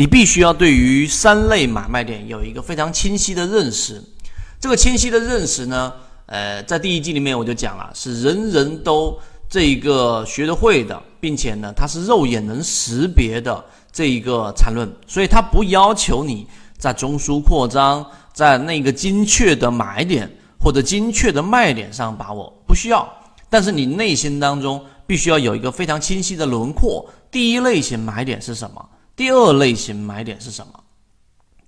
你必须要对于三类买卖点有一个非常清晰的认识。这个清晰的认识呢，呃，在第一季里面我就讲了，是人人都这一个学得会的，并且呢，它是肉眼能识别的这一个缠论，所以它不要求你在中枢扩张，在那个精确的买点或者精确的卖点上把握，不需要。但是你内心当中必须要有一个非常清晰的轮廓。第一类型买点是什么？第二类型买点是什么？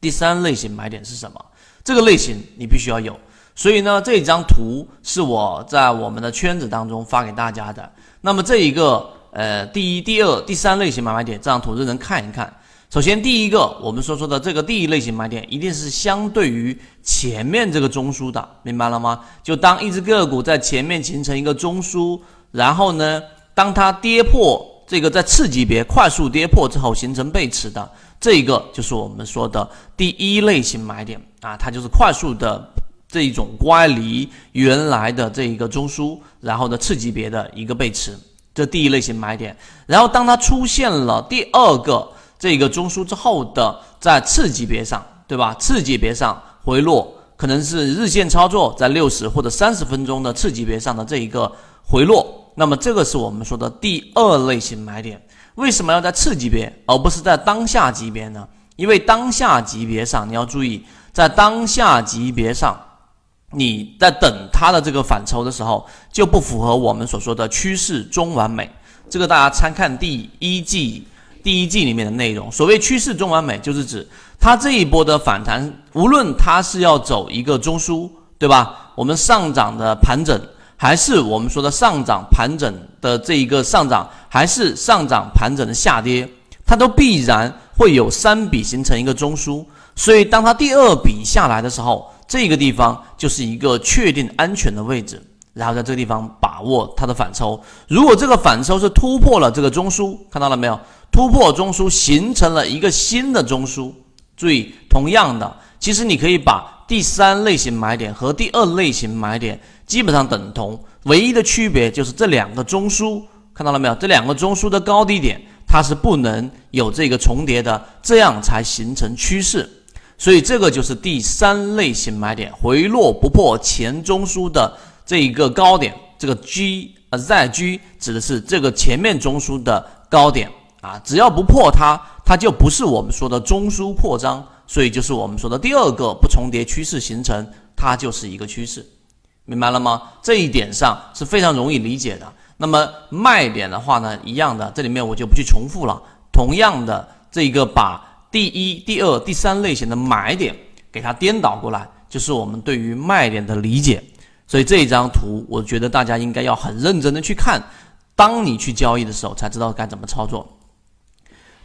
第三类型买点是什么？这个类型你必须要有，所以呢，这张图是我在我们的圈子当中发给大家的。那么这一个呃，第一、第二、第三类型买卖点，这张图认真看一看。首先，第一个我们所说的这个第一类型买点，一定是相对于前面这个中枢的，明白了吗？就当一只个股在前面形成一个中枢，然后呢，当它跌破这个在次级别快速跌破之后形成背驰的。这一个就是我们说的第一类型买点啊，它就是快速的这一种乖离原来的这一个中枢，然后呢次级别的一个背驰，这第一类型买点。然后当它出现了第二个这个中枢之后的，在次级别上，对吧？次级别上回落，可能是日线操作在六十或者三十分钟的次级别上的这一个回落，那么这个是我们说的第二类型买点。为什么要在次级别而不是在当下级别呢？因为当下级别上你要注意，在当下级别上，你在等它的这个反抽的时候，就不符合我们所说的趋势中完美。这个大家参看第一季第一季里面的内容。所谓趋势中完美，就是指它这一波的反弹，无论它是要走一个中枢，对吧？我们上涨的盘整。还是我们说的上涨盘整的这一个上涨，还是上涨盘整的下跌，它都必然会有三笔形成一个中枢。所以，当它第二笔下来的时候，这个地方就是一个确定安全的位置，然后在这个地方把握它的反抽。如果这个反抽是突破了这个中枢，看到了没有？突破中枢形成了一个新的中枢。注意，同样的，其实你可以把第三类型买点和第二类型买点。基本上等同，唯一的区别就是这两个中枢看到了没有？这两个中枢的高低点它是不能有这个重叠的，这样才形成趋势。所以这个就是第三类型买点，回落不破前中枢的这一个高点，这个 G 呃 ZG 指的是这个前面中枢的高点啊，只要不破它，它就不是我们说的中枢扩张，所以就是我们说的第二个不重叠趋势形成，它就是一个趋势。明白了吗？这一点上是非常容易理解的。那么卖点的话呢，一样的，这里面我就不去重复了。同样的，这个把第一、第二、第三类型的买点给它颠倒过来，就是我们对于卖点的理解。所以这一张图，我觉得大家应该要很认真的去看，当你去交易的时候，才知道该怎么操作。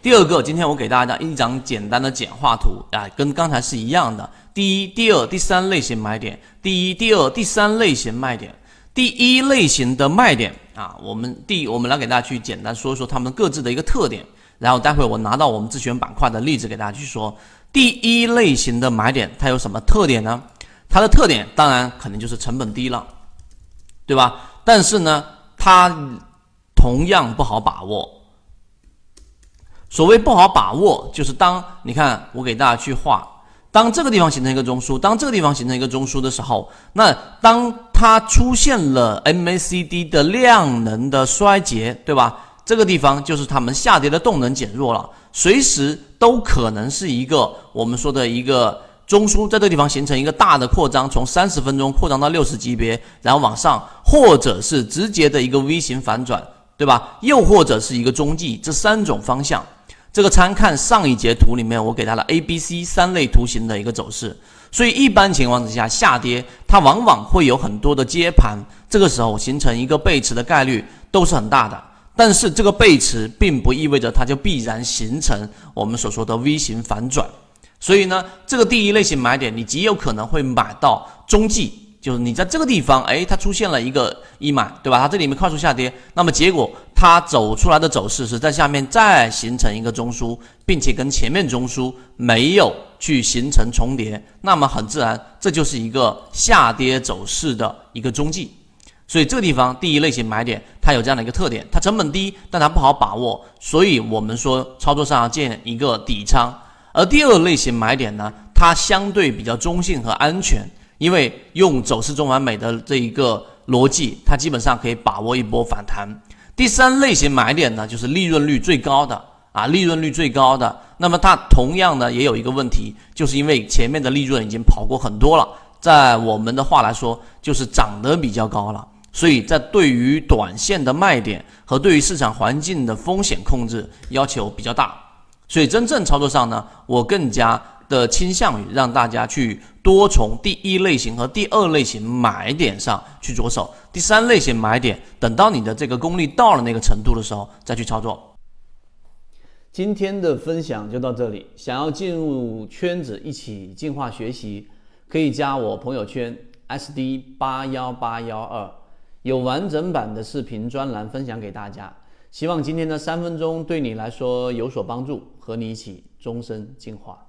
第二个，今天我给大家一张简单的简化图啊，跟刚才是一样的。第一、第二、第三类型买点，第一、第二、第三类型卖点。第一类型的卖点啊，我们第我们来给大家去简单说一说他们各自的一个特点，然后待会我拿到我们自选板块的例子给大家去说。第一类型的买点它有什么特点呢？它的特点当然可能就是成本低了，对吧？但是呢，它同样不好把握。所谓不好把握，就是当你看我给大家去画，当这个地方形成一个中枢，当这个地方形成一个中枢的时候，那当它出现了 MACD 的量能的衰竭，对吧？这个地方就是它们下跌的动能减弱了，随时都可能是一个我们说的一个中枢，在这个地方形成一个大的扩张，从三十分钟扩张到六十级别，然后往上，或者是直接的一个 V 型反转，对吧？又或者是一个中继，这三种方向。这个参看上一节图里面，我给它了 A、B、C 三类图形的一个走势，所以一般情况之下下跌，它往往会有很多的接盘，这个时候形成一个背驰的概率都是很大的。但是这个背驰并不意味着它就必然形成我们所说的 V 型反转，所以呢，这个第一类型买点，你极有可能会买到中继。就是你在这个地方，哎，它出现了一个一买，对吧？它这里面快速下跌，那么结果它走出来的走势是在下面再形成一个中枢，并且跟前面中枢没有去形成重叠，那么很自然，这就是一个下跌走势的一个踪迹。所以这个地方第一类型买点它有这样的一个特点，它成本低，但它不好把握，所以我们说操作上要建一个底仓。而第二类型买点呢，它相对比较中性和安全，因为用走势中完美的这一个逻辑，它基本上可以把握一波反弹。第三类型买点呢，就是利润率最高的啊，利润率最高的。那么它同样呢也有一个问题，就是因为前面的利润已经跑过很多了，在我们的话来说，就是涨得比较高了。所以在对于短线的卖点和对于市场环境的风险控制要求比较大，所以真正操作上呢，我更加的倾向于让大家去多从第一类型和第二类型买点上去着手，第三类型买点等到你的这个功力到了那个程度的时候再去操作。今天的分享就到这里，想要进入圈子一起进化学习，可以加我朋友圈 SD 八幺八幺二。有完整版的视频专栏分享给大家，希望今天的三分钟对你来说有所帮助，和你一起终身进化。